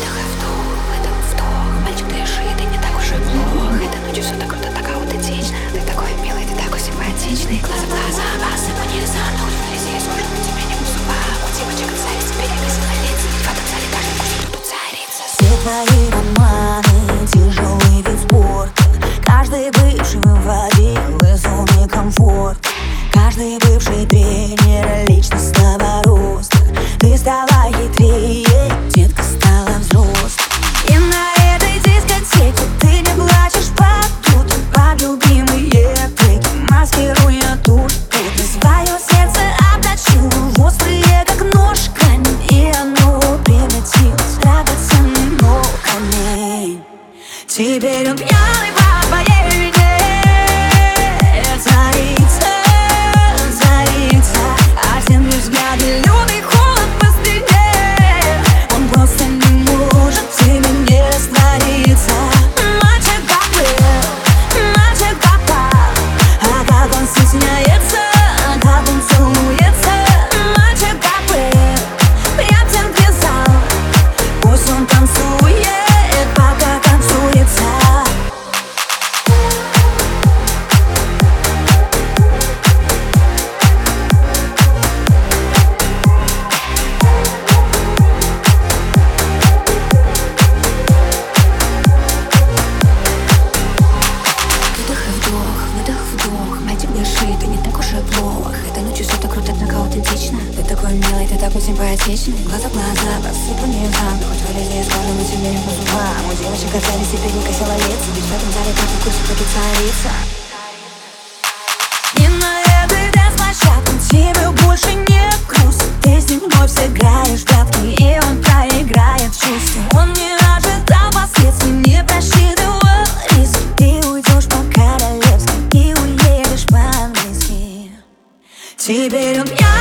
И вдох, выдох, вдох Мальчик, ты не так уж и плох. Этой ночью все так круто, так аутентично Ты такой милый, ты такой симпатичный. Глаза глаза, вас ему не но тебе не уступа У девочек перекосила лица Ведь в этом зале каждый хочет тут царица. Все твои романы, тяжелый вид спорта. Каждый бывший выводил из зоны комфорта. Каждый бывший тренер Теперь он пьяный по ты такой симпатичный. Глаза в глаза, посыпанные в замки Хоть вылези из горла, мы тебе по зубам У девочек касались, и ты не косила лица Ведь в этом зале как вкус, как и царица. Не на этой дэнс-площадке Тебе больше не груз. Ты с ним вновь сыграешь прятки И он проиграет чувства. Он не ожидал последствий Не просчитывал риски Ты уйдешь по-королевски И уедешь по-английски Теперь он пьян